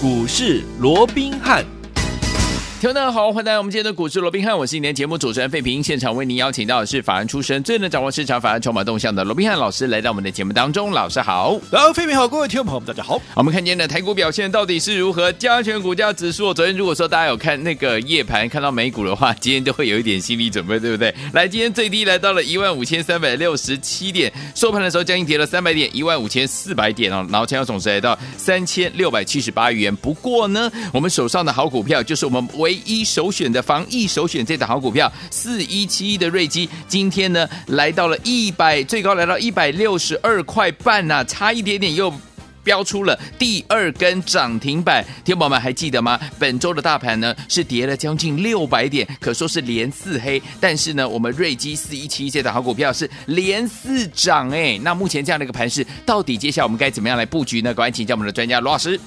股市罗宾汉。听众大家好，欢迎来到我们今天的股市罗宾汉，我是今天节目主持人费平。现场为您邀请到的是法案出身、最能掌握市场法案筹码动向的罗宾汉老师，来到我们的节目当中。老师好，然后费平好，各位听众朋友们，大家好。我们看今天的台股表现到底是如何？加权股价指数，昨天如果说大家有看那个夜盘，看到美股的话，今天都会有一点心理准备，对不对？来，今天最低来到了一万五千三百六十七点，收盘的时候将近跌了三百点，一万五千四百点哦。然后成交总值来到三千六百七十八元。不过呢，我们手上的好股票就是我们唯一首选。的防疫首选这档好股票四一七一的瑞基，今天呢来到了一百，最高来到一百六十二块半呐、差一点点又标出了第二根涨停板。天宝们还记得吗？本周的大盘呢是跌了将近六百点，可说是连四黑。但是呢，我们瑞基四一七一这档好股票是连四涨哎。那目前这样的一个盘势，到底接下来我们该怎么样来布局呢？赶快请教我们的专家罗老师。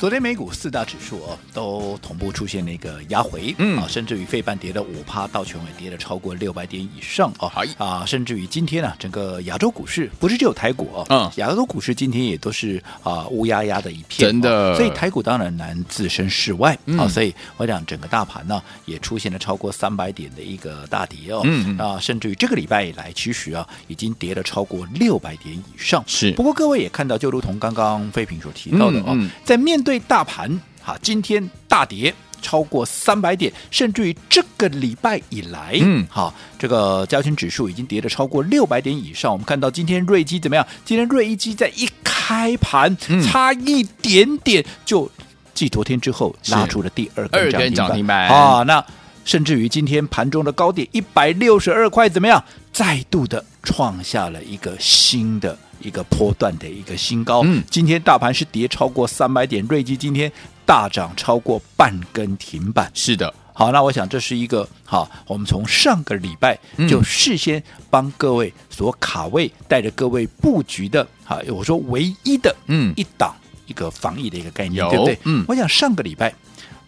昨天美股四大指数哦，都同步出现了一个压回，嗯。啊，甚至于费半跌了五趴，道琼也跌了超过六百点以上哦，好啊，甚至于今天呢、啊，整个亚洲股市不是只有台股哦，嗯，亚洲股市今天也都是啊乌压压的一片，真的，所以台股当然难置身事外啊、嗯，所以我想整个大盘呢也出现了超过三百点的一个大跌哦，嗯。啊，甚至于这个礼拜以来，其实啊已经跌了超过六百点以上，是。不过各位也看到，就如同刚刚费平所提到的哦，嗯嗯、在面对对大盘哈，今天大跌超过三百点，甚至于这个礼拜以来，嗯，好，这个加权指数已经跌了超过六百点以上。我们看到今天瑞基怎么样？今天瑞基在一开盘，差一点点就继昨天之后拉出了第二根涨停板啊。那甚至于今天盘中的高点一百六十二块，怎么样？再度的创下了一个新的。一个波段的一个新高，嗯，今天大盘是跌超过三百点，瑞基今天大涨超过半根停板，是的，好，那我想这是一个好，我们从上个礼拜就事先帮各位所卡位，带着各位布局的，好，我说唯一的，嗯，一档一个防疫的一个概念，对不对？嗯，我想上个礼拜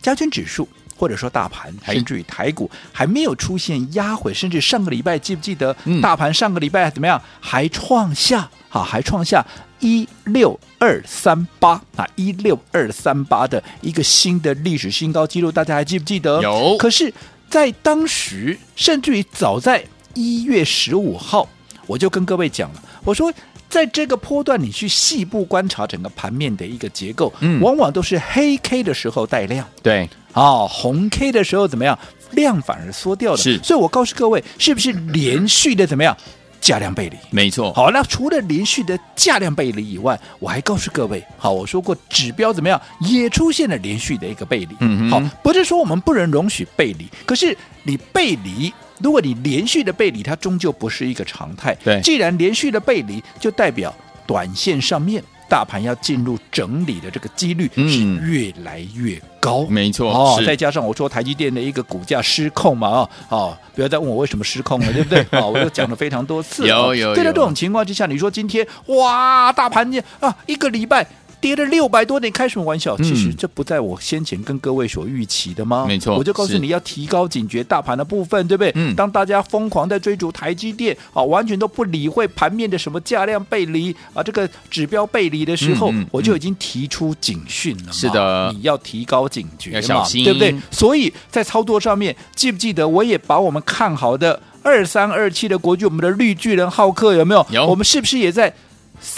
加权指数或者说大盘，甚至于台股还没有出现压回，甚至上个礼拜记不记得，大盘上个礼拜怎么样，还创下。好，还创下一六二三八啊，一六二三八的一个新的历史新高纪录，大家还记不记得？有。可是，在当时，甚至于早在一月十五号，我就跟各位讲了，我说，在这个波段，你去细部观察整个盘面的一个结构，嗯，往往都是黑 K 的时候带量，对，啊，红 K 的时候怎么样？量反而缩掉了，是。所以我告诉各位，是不是连续的怎么样？价量背离，没错。好，那除了连续的价量背离以外，我还告诉各位，好，我说过指标怎么样，也出现了连续的一个背离。嗯好，不是说我们不能容许背离，可是你背离，如果你连续的背离，它终究不是一个常态。对，既然连续的背离，就代表短线上面。大盘要进入整理的这个几率是越来越高，嗯、没错哦。再加上我说台积电的一个股价失控嘛，啊，哦，不要再问我为什么失控了，对不对？啊、哦，我都讲了非常多次。有有。在这种情况之下，你说今天哇，大盘啊，一个礼拜。跌了六百多点，开什么玩笑？其实这不在我先前跟各位所预期的吗？没错，我就告诉你要提高警觉，大盘的部分，对不对？嗯。当大家疯狂在追逐台积电啊，完全都不理会盘面的什么价量背离啊，这个指标背离的时候，嗯嗯嗯、我就已经提出警讯了。是的，你要提高警觉嘛，小心，对不对？所以在操作上面，记不记得我也把我们看好的二三二七的国巨，我们的绿巨人浩克有没有？有。我们是不是也在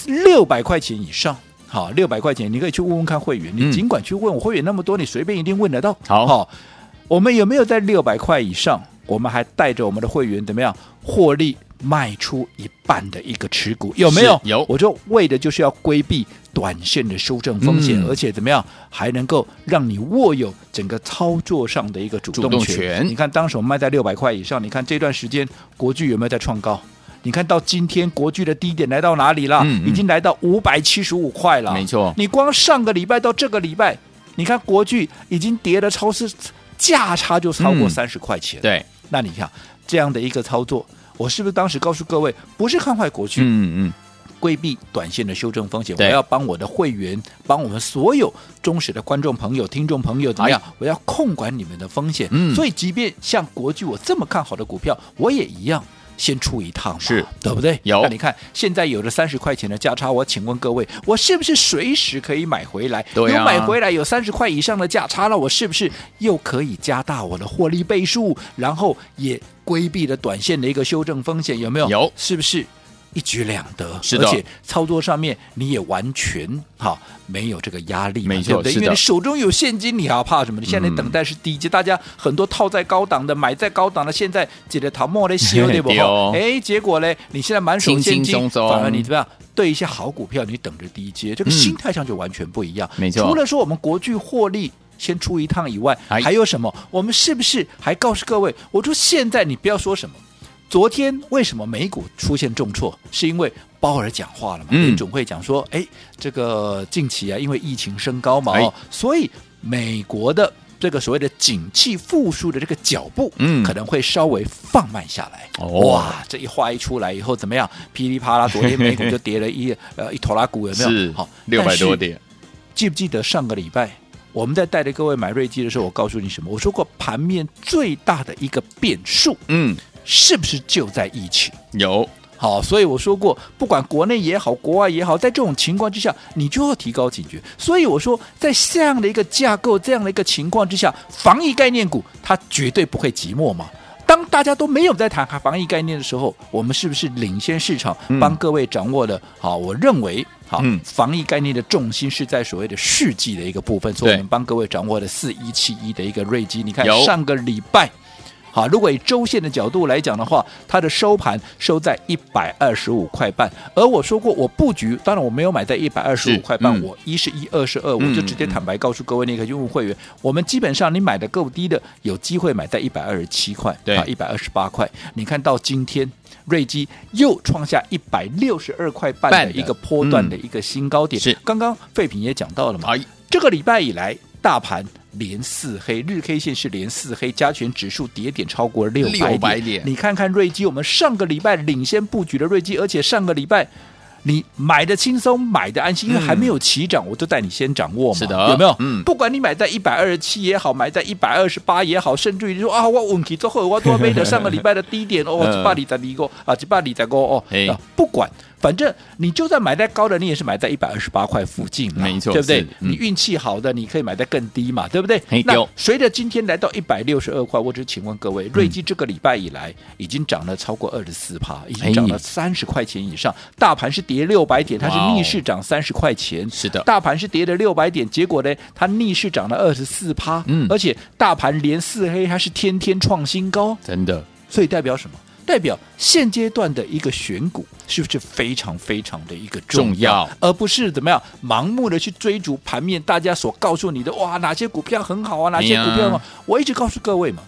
六百块钱以上？好，六百块钱，你可以去问问看会员。你尽管去问，我会员那么多，你随便一定问得到。好，好，我们有没有在六百块以上？我们还带着我们的会员怎么样获利卖出一半的一个持股？有没有？有。我就为的就是要规避短线的修正风险，嗯、而且怎么样还能够让你握有整个操作上的一个主动权。动权。你看，当时我们卖在六百块以上，你看这段时间国巨有没有在创高？你看到今天国巨的低点来到哪里了？嗯嗯、已经来到五百七十五块了。没错，你光上个礼拜到这个礼拜，你看国巨已经跌了超市价差就超过三十块钱。嗯、对，那你看这样的一个操作，我是不是当时告诉各位，不是看坏国巨？嗯嗯，规避短线的修正风险。我要帮我的会员，帮我们所有忠实的观众朋友、听众朋友怎么样？我要控管你们的风险。嗯，所以即便像国巨我这么看好的股票，我也一样。先出一趟嘛，是对不对？有那你看现在有了三十块钱的价差，我请问各位，我是不是随时可以买回来？对啊，有买回来有三十块以上的价差，那我是不是又可以加大我的获利倍数，然后也规避了短线的一个修正风险？有没有？有，是不是？一举两得，是的，而且操作上面你也完全哈没有这个压力，没错，对不对？因为你手中有现金，你还要怕什么？你现在等待是低阶，嗯、大家很多套在高档的，买在高档的，现在记得逃莫的修对不？哎，结果呢，你现在满手现金，轻轻松松反而你怎么样？对一些好股票，你等着低阶，这个心态上就完全不一样。没、嗯、错，除了说我们国巨获利先出一趟以外，还有什么？我们是不是还告诉各位？我说现在你不要说什么。昨天为什么美股出现重挫？是因为鲍尔讲话了嘛？嗯，总会讲说，哎，这个近期啊，因为疫情升高嘛，哦，所以美国的这个所谓的景气复苏的这个脚步，嗯，可能会稍微放慢下来。哦，哇，这一话一出来以后怎么样？噼里啪啦，昨天美股就跌了一 呃一拖拉股，有没有？是，好，六百多点。记不记得上个礼拜我们在带着各位买瑞基的时候，我告诉你什么？我说过盘面最大的一个变数，嗯。是不是就在疫情？有好，所以我说过，不管国内也好，国外也好，在这种情况之下，你就要提高警觉。所以我说，在这样的一个架构、这样的一个情况之下，防疫概念股它绝对不会寂寞嘛。当大家都没有在谈防疫概念的时候，我们是不是领先市场，帮各位掌握了？好，我认为好，防疫概念的重心是在所谓的世纪的一个部分，所以我们帮各位掌握了四一七一的一个瑞基。你看上个礼拜。好，如果以周线的角度来讲的话，它的收盘收在一百二十五块半。而我说过，我布局，当然我没有买在一百二十五块半，嗯、我一是一，二是二，我就直接坦白告诉各位那个用户会员，嗯、我们基本上你买的够低的，有机会买在一百二十七块，对啊，一百二十八块。你看到今天瑞基又创下一百六十二块半的一个波段的一个新高点。嗯、是，刚刚废品也讲到了嘛，哎、这个礼拜以来大盘。连四黑，日 K 线是连四黑，加权指数跌点超过六百点。你看看瑞基，我们上个礼拜领先布局的瑞基，而且上个礼拜你买的轻松，买的安心，因为还没有起涨，我都带你先掌握嘛。是的，有没有？嗯，不管你买在一百二十七也好，买在一百二十八也好，甚至于说啊，我问题之后我多没得上个礼拜的低点哦，一百里在离过啊，一百里在过哦，不管。反正你就算买在高的，你也是买在一百二十八块附近，没错，对不对？嗯、你运气好的，你可以买在更低嘛，对不对？那随着今天来到一百六十二块，我只请问各位，瑞基这个礼拜以来已经涨了超过二十四趴，已经涨了三十块钱以上。大盘是跌六百点，它是逆势涨三十块钱，是的。大盘是跌了六百点，结果呢，它逆势涨了二十四趴，嗯，而且大盘连四黑，它是天天创新高，真的。所以代表什么？代表现阶段的一个选股是不是非常非常的一个重要，而不是怎么样盲目的去追逐盘面？大家所告诉你的哇，哪些股票很好啊？哪些股票好？我一直告诉各位嘛，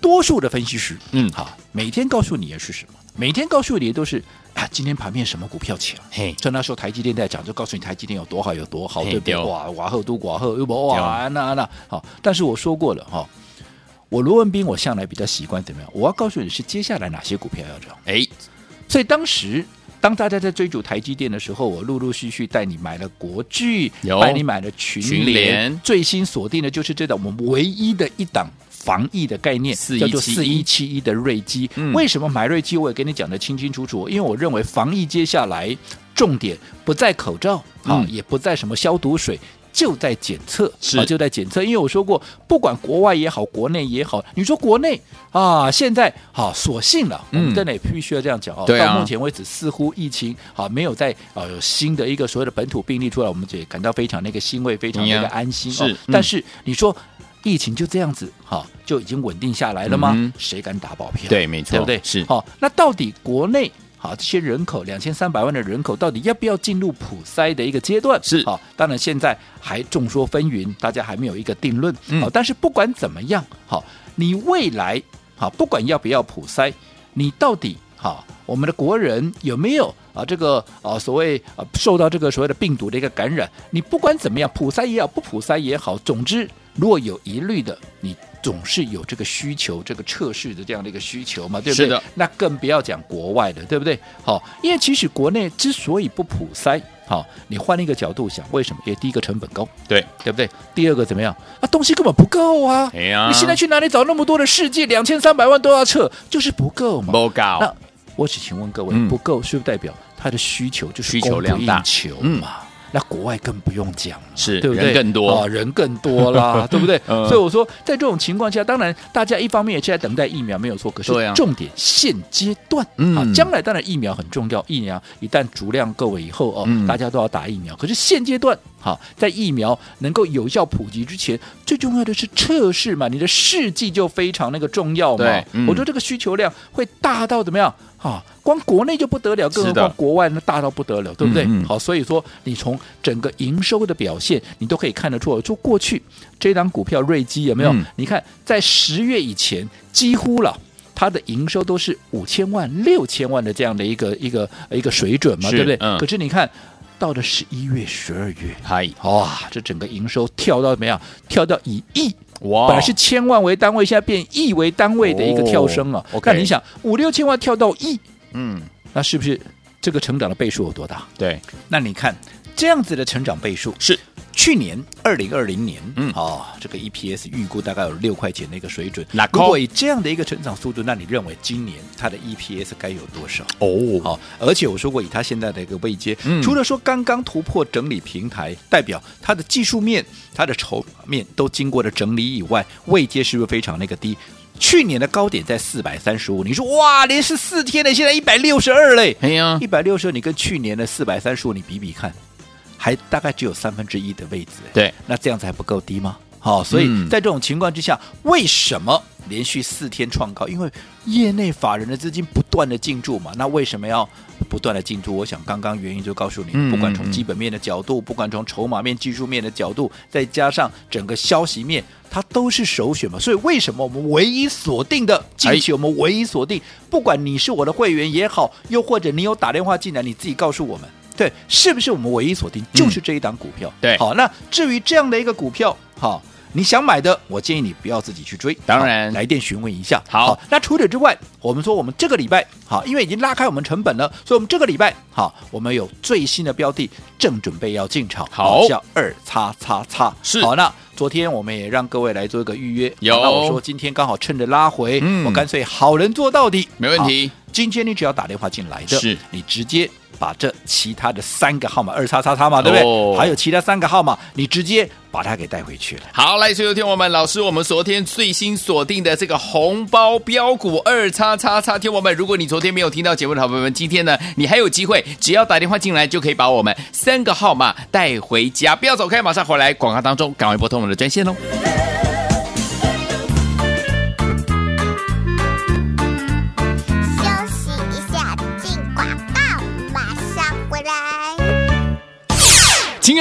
多数的分析师，嗯，好，每天告诉你的是什么？每天告诉你的都是啊，今天盘面什么股票强？嘿，就那时候台积电在讲，就告诉你台积电有多好，有多好，对不对？哇，瓦赫都瓦赫又不哇，那那好，但是我说过了哈。我罗文斌，我向来比较习惯怎么样？我要告诉你是接下来哪些股票要涨。哎，所以当时当大家在追逐台积电的时候，我陆陆续续带你买了国巨，带你买了群联，群联最新锁定的就是这档我们唯一的一档防疫的概念，叫做四一七一的瑞基。嗯、为什么买瑞基？我也跟你讲得清清楚楚，因为我认为防疫接下来重点不在口罩啊，嗯、也不在什么消毒水。就在检测，是啊，就在检测。因为我说过，不管国外也好，国内也好，你说国内啊，现在好，所幸了，嗯、我们真的也必须要这样讲哦。啊、到目前为止，似乎疫情啊没有在啊有新的一个所谓的本土病例出来，我们也感到非常那个欣慰，非常那个安心。是，但是你说疫情就这样子哈，就已经稳定下来了吗？嗯、谁敢打保票？对，没错，对不对？是。好，那到底国内？好，这些人口两千三百万的人口，到底要不要进入普筛的一个阶段？是好，当然现在还众说纷纭，大家还没有一个定论。嗯，好，但是不管怎么样，好，你未来好，不管要不要普筛，你到底好，我们的国人有没有啊这个啊所谓啊受到这个所谓的病毒的一个感染？你不管怎么样，普筛也好，不普筛也好，总之如果有疑虑的，你。总是有这个需求，这个测试的这样的一个需求嘛，对不对？是的。那更不要讲国外的，对不对？好，因为其实国内之所以不普筛，好，你换一个角度想，为什么？因为第一个成本高，对对不对？第二个怎么样？啊，东西根本不够啊！哎呀，你现在去哪里找那么多的世界？两千三百万都要测，就是不够嘛。不够。那我只请问各位，嗯、不够是不是代表它的需求就是供求嘛？那国外更不用讲，是对不对？人更多啊，人更多啦，对不对？嗯、所以我说，在这种情况下，当然大家一方面也是在等待疫苗，没有错。可是重点现阶段，啊，啊，将来当然疫苗很重要，疫苗一旦足量够了以后哦，嗯、大家都要打疫苗。可是现阶段，好、啊，在疫苗能够有效普及之前，最重要的是测试嘛，你的试剂就非常那个重要嘛。嗯、我说这个需求量会大到怎么样？啊，光国内就不得了，更何况国外那大到不得了，对不对？嗯嗯好，所以说你从整个营收的表现，你都可以看得出来。就过去这档股票瑞基有没有？嗯、你看在十月以前，几乎了它的营收都是五千万、六千万的这样的一个一个一个水准嘛，对不对？嗯、可是你看到了十一月、十二月，嗨，哇，这整个营收跳到怎么样？跳到以亿。哇！本来是千万为单位，现在变亿为单位的一个跳升啊！那、哦 okay、你想五六千万跳到亿，嗯，那是不是这个成长的倍数有多大？对，那你看这样子的成长倍数是。去年二零二零年，嗯，哦，这个 EPS 预估大概有六块钱的一个水准。那如果以这样的一个成长速度，那你认为今年它的 EPS 该有多少？哦，好，而且我说过，以它现在的一个位阶，嗯、除了说刚刚突破整理平台，代表它的技术面、它的筹码面都经过了整理以外，位阶是不是非常那个低？去年的高点在四百三十五，你说哇，连续四天的现在一百六十二嘞？哎呀，一百六十二，你跟去年的四百三十五，你比比看。还大概只有三分之一的位置，对，那这样子还不够低吗？好，所以在这种情况之下，为什么连续四天创高？因为业内法人的资金不断的进驻嘛。那为什么要不断的进驻？我想刚刚原因就告诉你，不管从基本面的角度，不管从筹码面、技术面的角度，再加上整个消息面，它都是首选嘛。所以为什么我们唯一锁定的近期，我们唯一锁定，不管你是我的会员也好，又或者你有打电话进来，你自己告诉我们。对，是不是我们唯一锁定？就是这一档股票？嗯、对，好，那至于这样的一个股票，好，你想买的，我建议你不要自己去追，当然。来电询问一下。好，好，那除此之外，我们说我们这个礼拜，好，因为已经拉开我们成本了，所以我们这个礼拜，好，我们有最新的标的，正准备要进场，好，叫二叉叉叉，是。好，那昨天我们也让各位来做一个预约，有，那我说今天刚好趁着拉回，嗯、我干脆好人做到底，没问题。今天你只要打电话进来的，是。你直接。把这其他的三个号码二叉叉叉嘛，对不对？哦、还有其他三个号码，你直接把它给带回去了。好，来，所有听我们，老师，我们昨天最新锁定的这个红包标股二叉叉叉，听我们，如果你昨天没有听到节目的好朋友们，今天呢，你还有机会，只要打电话进来就可以把我们三个号码带回家。不要走开，马上回来，广告当中赶快拨通我们的专线喽。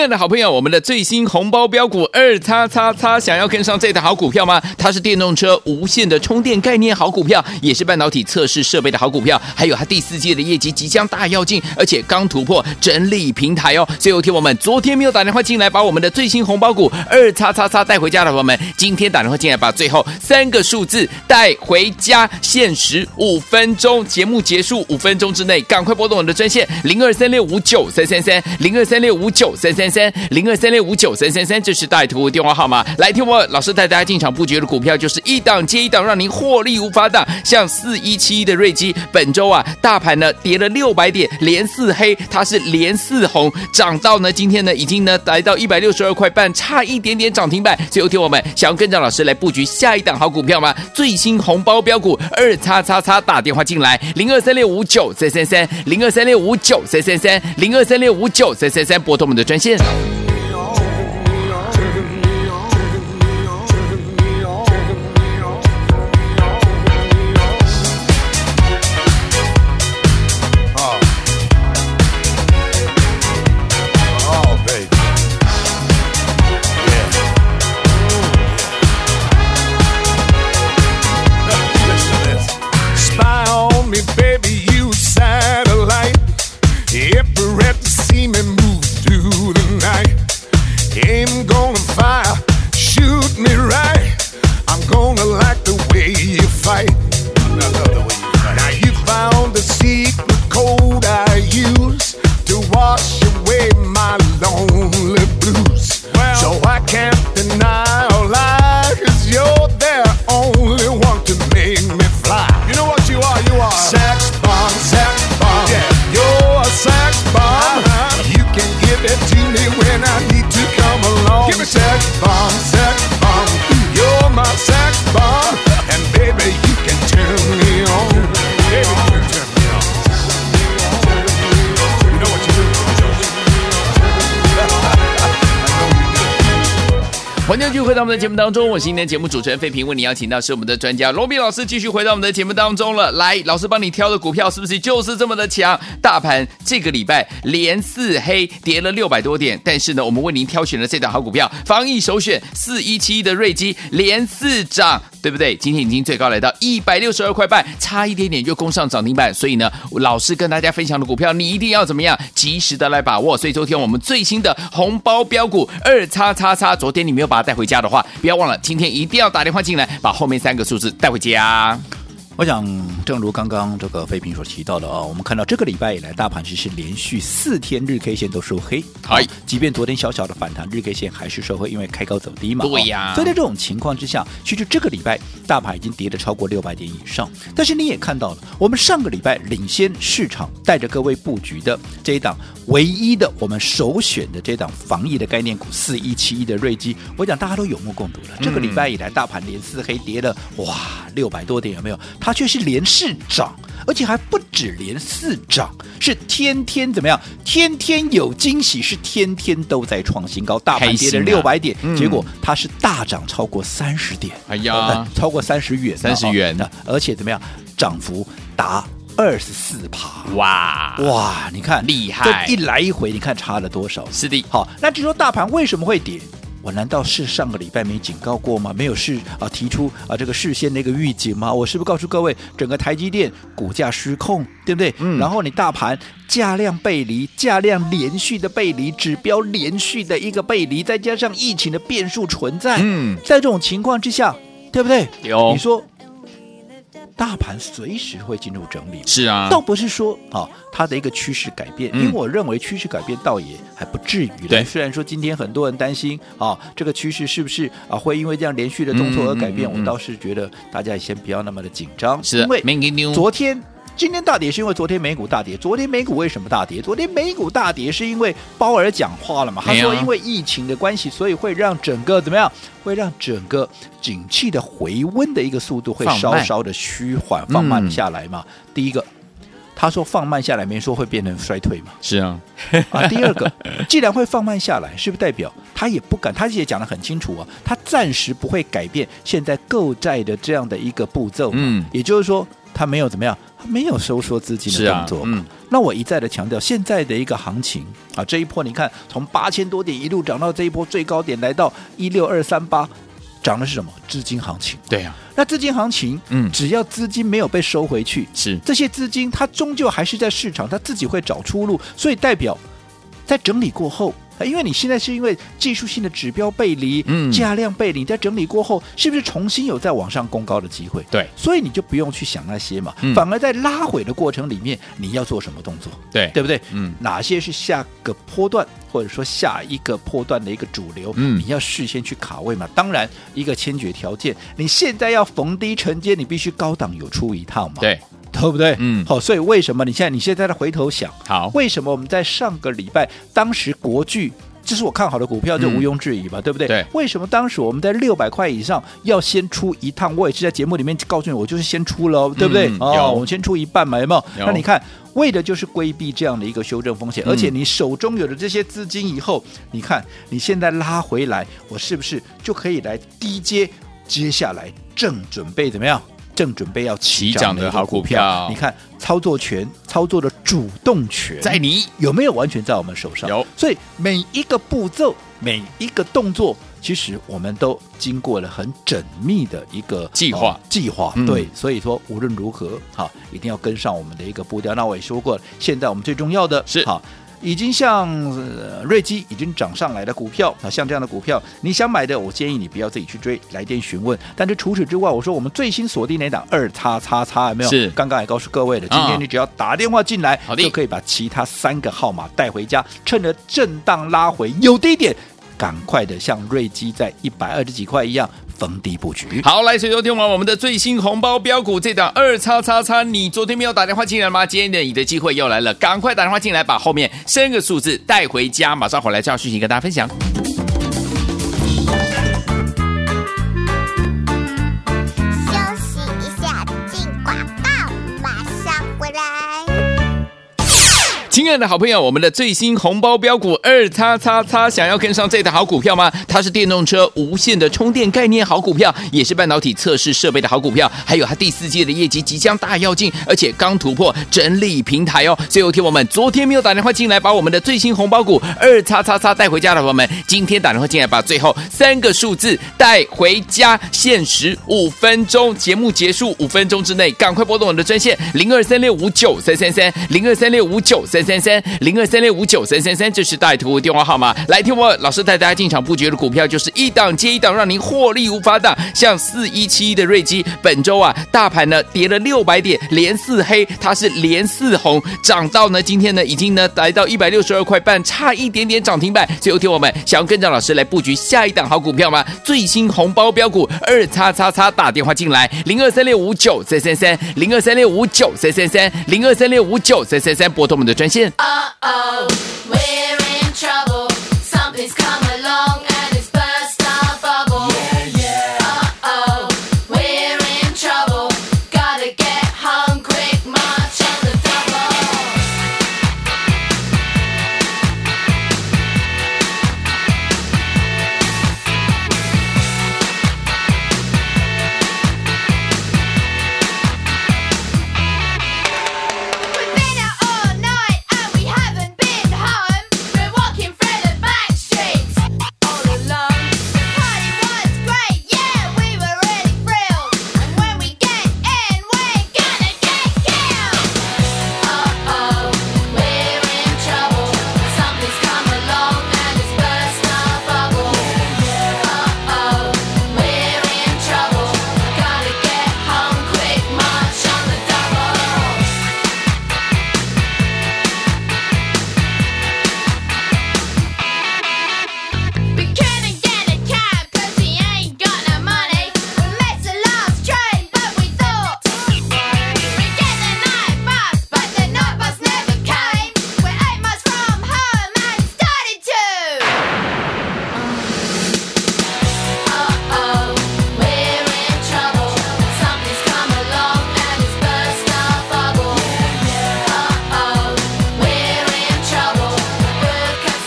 爱的好朋友，我们的最新红包标股二叉叉叉，想要跟上这台好股票吗？它是电动车无线的充电概念好股票，也是半导体测试设备的好股票，还有它第四季的业绩即将大跃进，而且刚突破整理平台哦。最后，听我们昨天没有打电话进来，把我们的最新红包股二叉叉叉带回家的朋友们，今天打电话进来，把最后三个数字带回家，限时五分钟，节目结束五分钟之内，赶快拨动我们的专线零二三六五九三三三零二三六五九三。三三零二三六五九三三三，这是带图电话号码。来听我老师带大家进场布局的股票，就是一档接一档，让您获利无法挡。像四一七一的瑞基，本周啊，大盘呢跌了六百点，连四黑，它是连四红，涨到呢今天呢已经呢来到一百六十二块半，差一点点涨停板。最后听我们想要跟着老师来布局下一档好股票吗？最新红包标股二叉叉叉，打电话进来零二三六五九三三三零二三六五九三三三零二三六五九三三三，拨通我们的专线。Thank. 欢迎继续回到我们的节目当中，我是今天节目主持人费平，为你邀请到是我们的专家罗比老师，继续回到我们的节目当中了。来，老师帮你挑的股票是不是就是这么的强？大盘这个礼拜连四黑，跌了六百多点，但是呢，我们为您挑选了这档好股票，防疫首选四一七一的瑞基连四涨，对不对？今天已经最高来到一百六十二块半，差一点点就攻上涨停板。所以呢，老师跟大家分享的股票，你一定要怎么样，及时的来把握。所以昨天我们最新的红包标股二叉叉叉，昨天你没有。把它带回家的话，不要忘了，今天一定要打电话进来，把后面三个数字带回家。我想，正如刚刚这个飞平所提到的啊，我们看到这个礼拜以来，大盘其实连续四天日 K 线都收黑。好，即便昨天小小的反弹，日 K 线还是收黑，因为开高走低嘛。对呀。所以在这种情况之下，其实这个礼拜大盘已经跌了超过六百点以上。但是你也看到了，我们上个礼拜领先市场，带着各位布局的这一档唯一的我们首选的这档防疫的概念股四一七一的瑞基，我讲大家都有目共睹了。这个礼拜以来，大盘连四黑跌了哇六百多点，有没有？它却是连四涨，而且还不止连四涨，是天天怎么样？天天有惊喜，是天天都在创新高。大盘跌了六百点，嗯、结果它是大涨超过三十点，哎呀，呃、超过三十元，三十元的，而且怎么样？涨幅达二十四趴，哇哇！你看厉害，这一来一回，你看差了多少？是的，好，那至于说大盘为什么会跌？我难道是上个礼拜没警告过吗？没有事啊，提出啊这个事先的一个预警吗？我是不是告诉各位，整个台积电股价失控，对不对？嗯。然后你大盘价量背离，价量连续的背离，指标连续的一个背离，再加上疫情的变数存在，嗯，在这种情况之下，对不对？有。你说。大盘随时会进入整理，是啊，倒不是说啊它的一个趋势改变，嗯、因为我认为趋势改变倒也还不至于。对，虽然说今天很多人担心啊，这个趋势是不是啊会因为这样连续的动作而改变？嗯嗯嗯、我倒是觉得大家也先不要那么的紧张，是因为昨天。今天大跌是因为昨天美股大跌。昨天美股为什么大跌？昨天美股大跌是因为鲍尔讲话了嘛？他说因为疫情的关系，所以会让整个怎么样？会让整个景气的回温的一个速度会稍稍的趋缓放慢下来嘛？嗯、第一个，他说放慢下来，没说会变成衰退嘛？是啊。啊，第二个，既然会放慢下来，是不是代表他也不敢？他也讲得很清楚啊，他暂时不会改变现在购债的这样的一个步骤。嗯，也就是说。他没有怎么样，他没有收缩资金的动作。啊、嗯，那我一再的强调，现在的一个行情啊，这一波你看，从八千多点一路涨到这一波最高点，来到一六二三八，涨的是什么？资金行情。对呀、啊，那资金行情，嗯，只要资金没有被收回去，是这些资金，它终究还是在市场，它自己会找出路。所以代表在整理过后。因为你现在是因为技术性的指标背离，嗯，价量背离，在整理过后，是不是重新有再往上攻高的机会？对，所以你就不用去想那些嘛，嗯、反而在拉回的过程里面，你要做什么动作？对，对不对？嗯，哪些是下个波段，或者说下一个波段的一个主流？嗯，你要事先去卡位嘛。当然，一个先决条件，你现在要逢低承接，你必须高档有出一趟嘛。对。对不对？嗯，好，所以为什么你现在你现在在回头想，好，为什么我们在上个礼拜当时国巨这是我看好的股票，就毋庸置疑吧，嗯、对不对？对。为什么当时我们在六百块以上要先出一趟？我也是在节目里面告诉你，我就是先出了，对不对？嗯、哦，我们先出一半嘛，有没有？有。那你看，为的就是规避这样的一个修正风险，嗯、而且你手中有了这些资金以后，你看你现在拉回来，我是不是就可以来低接？接下来正准备怎么样？正准备要起涨的好股票，你看操作权、操作的主动权在你有没有完全在我们手上？有，所以每一个步骤、每一个动作，其实我们都经过了很缜密的一个计划。计划对，所以说无论如何，哈，一定要跟上我们的一个步调。那我也说过了，现在我们最重要的是哈。已经像瑞基已经涨上来的股票啊，像这样的股票，你想买的，我建议你不要自己去追，来电询问。但是除此之外，我说我们最新锁定那档二叉叉叉有没有？是，刚刚也告诉各位了，今天你只要打电话进来，哦、就可以把其他三个号码带回家。趁着震荡拉回有低点，赶快的像瑞基在一百二十几块一样。逢低布局，好，来，所以说听完我们的最新红包标股这档二叉叉叉，你昨天没有打电话进来吗？今天的你的机会又来了，赶快打电话进来，把后面三个数字带回家，马上回来这样讯息跟大家分享。爱的好朋友，我们的最新红包标股二叉叉叉，想要跟上这档好股票吗？它是电动车无线的充电概念好股票，也是半导体测试设备的好股票，还有它第四季的业绩即将大跃进，而且刚突破整理平台哦。最后听我们昨天没有打电话进来，把我们的最新红包股二叉叉叉带回家的朋友们，今天打电话进来，把最后三个数字带回家，限时五分钟，节目结束五分钟之内，赶快拨动我的专线零二三六五九三三三零二三六五九三三三零二三六五九三三三，这是带图电话号码。来听我老师带大家进场布局的股票，就是一档接一档，让您获利无法挡。像四一七一的瑞基，本周啊，大盘呢跌了六百点，连四黑，它是连四红，涨到呢今天呢已经呢来到一百六十二块半，差一点点涨停板。最后听我们想要跟着老师来布局下一档好股票吗？最新红包标股二叉叉叉，打电话进来零二三六五九三三三零二三六五九三三三零二三六五九三三三，拨通我们的专线。Uh oh, we're in trouble.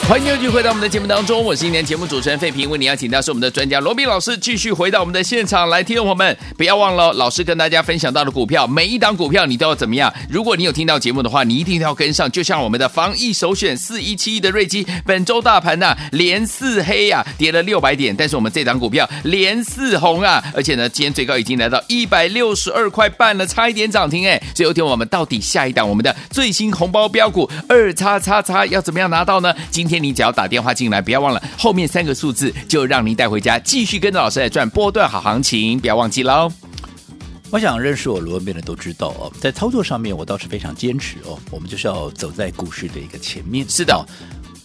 欢迎继续回到我们的节目当中，我是今天节目主持人费平，为你邀请到是我们的专家罗宾老师，继续回到我们的现场来听众朋友们，不要忘了老师跟大家分享到的股票，每一档股票你都要怎么样？如果你有听到节目的话，你一定要跟上，就像我们的防疫首选四一七一的瑞基，本周大盘呐、连四黑、啊，跌了六百点，但是我们这档股票连四红啊，而且呢今天最高已经来到一百六十二块半了，差一点涨停哎，所以有听我们到底下一档我们的最新红包标股二叉叉叉要怎么样拿到呢？今天。你只要打电话进来，不要忘了后面三个数字，就让您带回家，继续跟着老师来赚波段好行情，不要忘记喽。我想认识我罗文斌的都知道哦，在操作上面我倒是非常坚持哦，我们就是要走在股市的一个前面。是的，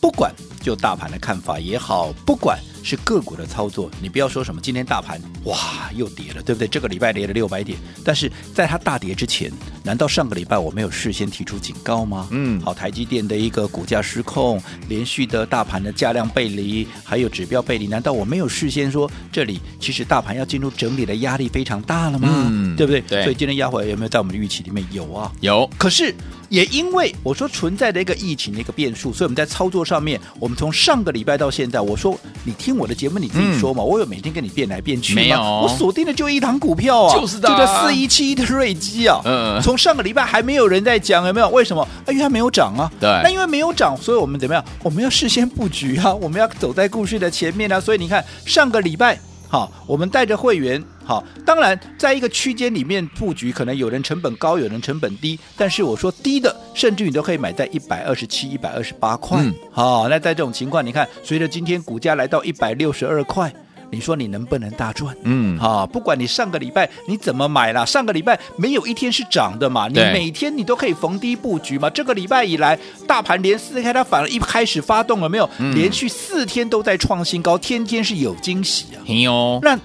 不管就大盘的看法也好，不管。是个股的操作，你不要说什么今天大盘哇又跌了，对不对？这个礼拜跌了六百点，但是在它大跌之前，难道上个礼拜我没有事先提出警告吗？嗯，好，台积电的一个股价失控，连续的大盘的价量背离，还有指标背离，难道我没有事先说这里其实大盘要进入整理的压力非常大了吗？嗯，对不对？对。所以今天压回来有没有在我们的预期里面？有啊，有。可是也因为我说存在的一个疫情的一个变数，所以我们在操作上面，我们从上个礼拜到现在，我说你听。我的节目你自己说嘛，嗯、我有每天跟你变来变去吗？没有，我锁定的就一档股票啊，就是的、啊，就这四一七一的瑞基啊。嗯，从上个礼拜还没有人在讲，有没有？为什么？因为它没有涨啊。对，那因为没有涨，所以我们怎么样？我们要事先布局啊，我们要走在故事的前面啊。所以你看，上个礼拜。好，我们带着会员，好，当然在一个区间里面布局，可能有人成本高，有人成本低，但是我说低的，甚至你都可以买在一百二十七、一百二十八块。嗯，好，那在这种情况，你看，随着今天股价来到一百六十二块。你说你能不能大赚？嗯，啊，不管你上个礼拜你怎么买了，上个礼拜没有一天是涨的嘛，你每天你都可以逢低布局嘛。这个礼拜以来，大盘连四开，它反而一开始发动了没有？嗯、连续四天都在创新高，天天是有惊喜啊！哦，那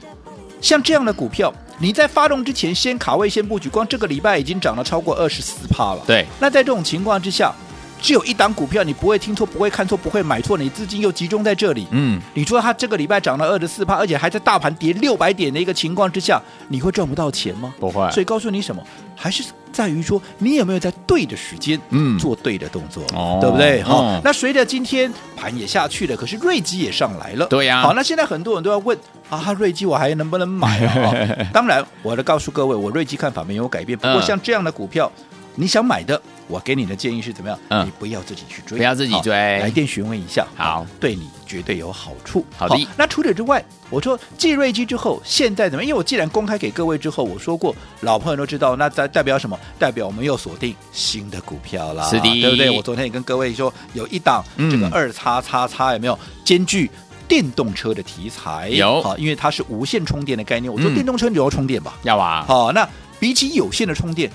像这样的股票，你在发动之前先卡位先布局，光这个礼拜已经涨了超过二十四趴了。对，那在这种情况之下。只有一档股票，你不会听错，不会看错，不会买错，你资金又集中在这里。嗯，你说它这个礼拜涨了二十四趴，而且还在大盘跌六百点的一个情况之下，你会赚不到钱吗？不会。所以告诉你什么，还是在于说你有没有在对的时间，嗯，做对的动作，哦，对不对？好，哦，那随着今天盘也下去了，可是瑞基也上来了，对呀，啊。好，那现在很多人都要问啊，瑞基我还能不能买啊？当然，我来告诉各位，我瑞基看法没有改变。不过像这样的股票，你想买的。我给你的建议是怎么样？嗯，你不要自己去追，不要自己追，来电询问一下，好，对你绝对有好处。好的。那除此之外，我说继瑞基之后，现在怎么样？因为我既然公开给各位之后，我说过，老朋友都知道，那代代表什么？代表我们又锁定新的股票了，是的，对不对？我昨天也跟各位说，有一档这个二叉叉叉有没有兼具电动车的题材？有，好，因为它是无线充电的概念。我说电动车你要充电吧？要啊。好，那比起有线的充电。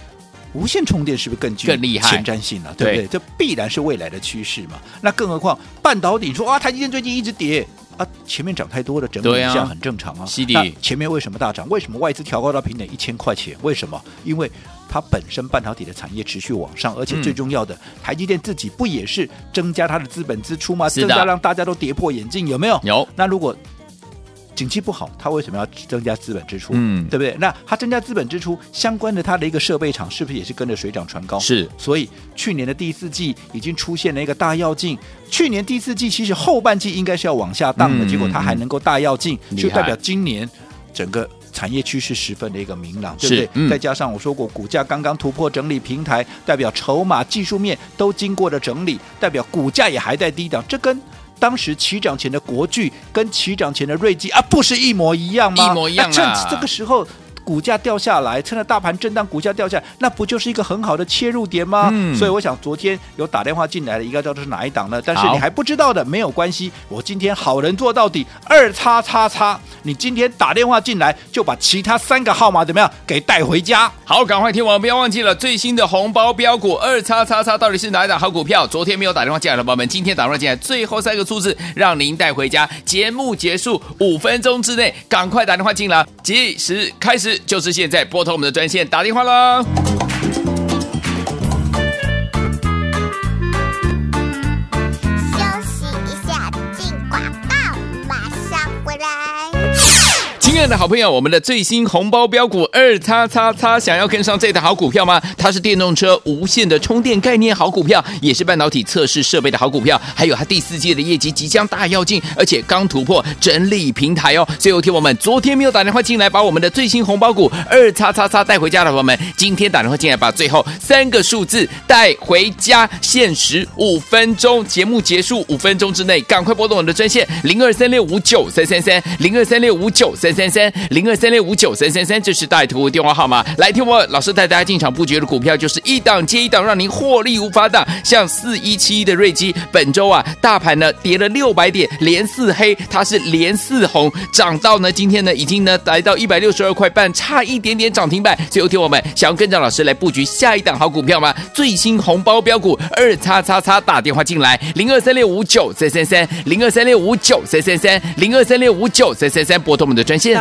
无线充电是不是更具更厉害、前瞻性了？对不对？这必然是未来的趋势嘛。那更何况半导体说啊，台积电最近一直跌啊，前面涨太多了，整理一下很正常啊。那前面为什么大涨？为什么外资调高到平等一千块钱？为什么？因为它本身半导体的产业持续往上，而且最重要的，台积电自己不也是增加它的资本支出吗？增加让大家都跌破眼镜，有没有？有。那如果景气不好，他为什么要增加资本支出？嗯，对不对？那他增加资本支出，相关的他的一个设备厂是不是也是跟着水涨船高？是，所以去年的第四季已经出现了一个大跃进。去年第四季其实后半季应该是要往下荡的，嗯、结果它还能够大跃进，就代表今年整个产业趋势十分的一个明朗，对不对？嗯、再加上我说过，股价刚刚突破整理平台，代表筹码、技术面都经过了整理，代表股价也还在低档，这跟。当时起涨前的国巨跟起涨前的瑞基啊，不是一模一样吗？一模一样啊！趁这个时候。股价掉下来，趁着大盘震荡，股价掉下来，那不就是一个很好的切入点吗？嗯、所以我想，昨天有打电话进来的，应该知道是哪一档呢？但是你还不知道的，没有关系，我今天好人做到底，二叉叉叉，你今天打电话进来，就把其他三个号码怎么样给带回家？好，赶快听完，不要忘记了最新的红包标股二叉叉叉到底是哪一档好股票？昨天没有打电话进来的宝宝们，今天打电话进来，最后三个数字让您带回家。节目结束五分钟之内，赶快打电话进来，计时开始。就是现在，拨通我们的专线打电话了。爱的好朋友，我们的最新红包标股二叉叉叉，想要跟上这台好股票吗？它是电动车无线的充电概念好股票，也是半导体测试设备的好股票，还有它第四季的业绩即将大跃进，而且刚突破整理平台哦。所以，有听我们昨天没有打电话进来，把我们的最新红包股二叉叉叉带回家的朋友们，今天打电话进来，把最后三个数字带回家，限时五分钟，节目结束五分钟之内，赶快拨动我们的专线零二三六五九三三三零二三六五九三三。三零二三六五九三三三，这是大图电话号码。来听我老师带大家进场布局的股票，就是一档接一档，让您获利无法挡。像四一七一的瑞基，本周啊，大盘呢跌了六百点，连四黑，它是连四红，涨到呢今天呢已经呢来到一百六十二块半，差一点点涨停板。所以有听我们想要跟着老师来布局下一档好股票吗？最新红包标股二叉叉叉，打电话进来零二三六五九三三三零二三六五九三三三零二三六五九三三三，拨通我们的专线。